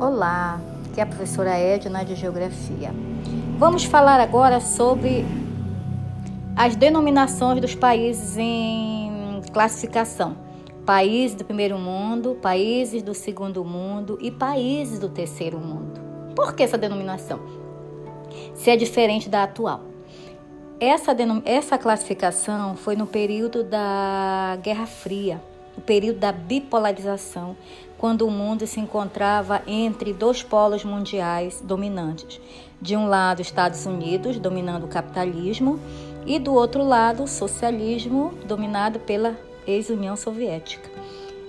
Olá, aqui é a professora Edna de Geografia. Vamos falar agora sobre as denominações dos países em classificação. Países do primeiro mundo, países do segundo mundo e países do terceiro mundo. Por que essa denominação? Se é diferente da atual. Essa, essa classificação foi no período da Guerra Fria, o período da bipolarização, quando o mundo se encontrava entre dois polos mundiais dominantes. De um lado, Estados Unidos dominando o capitalismo e do outro lado, o socialismo dominado pela ex-União Soviética.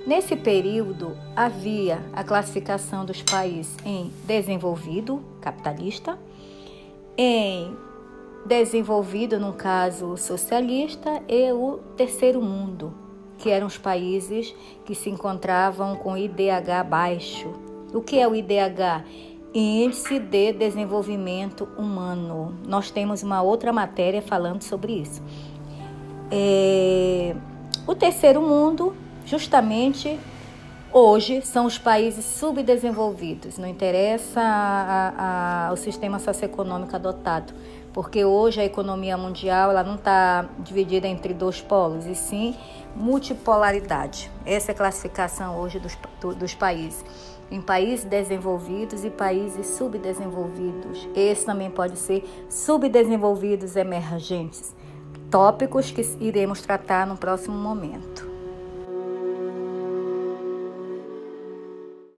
Nesse período, havia a classificação dos países em desenvolvido, capitalista, em desenvolvido, no caso socialista, e o terceiro mundo, que eram os países que se encontravam com IDH baixo. O que é o IDH? Índice de Desenvolvimento Humano. Nós temos uma outra matéria falando sobre isso. É... O terceiro mundo, justamente hoje, são os países subdesenvolvidos. Não interessa a, a, o sistema socioeconômico adotado porque hoje a economia mundial ela não está dividida entre dois polos, e sim multipolaridade. Essa é a classificação hoje dos, dos países. Em países desenvolvidos e países subdesenvolvidos. Esse também pode ser subdesenvolvidos emergentes. Tópicos que iremos tratar no próximo momento.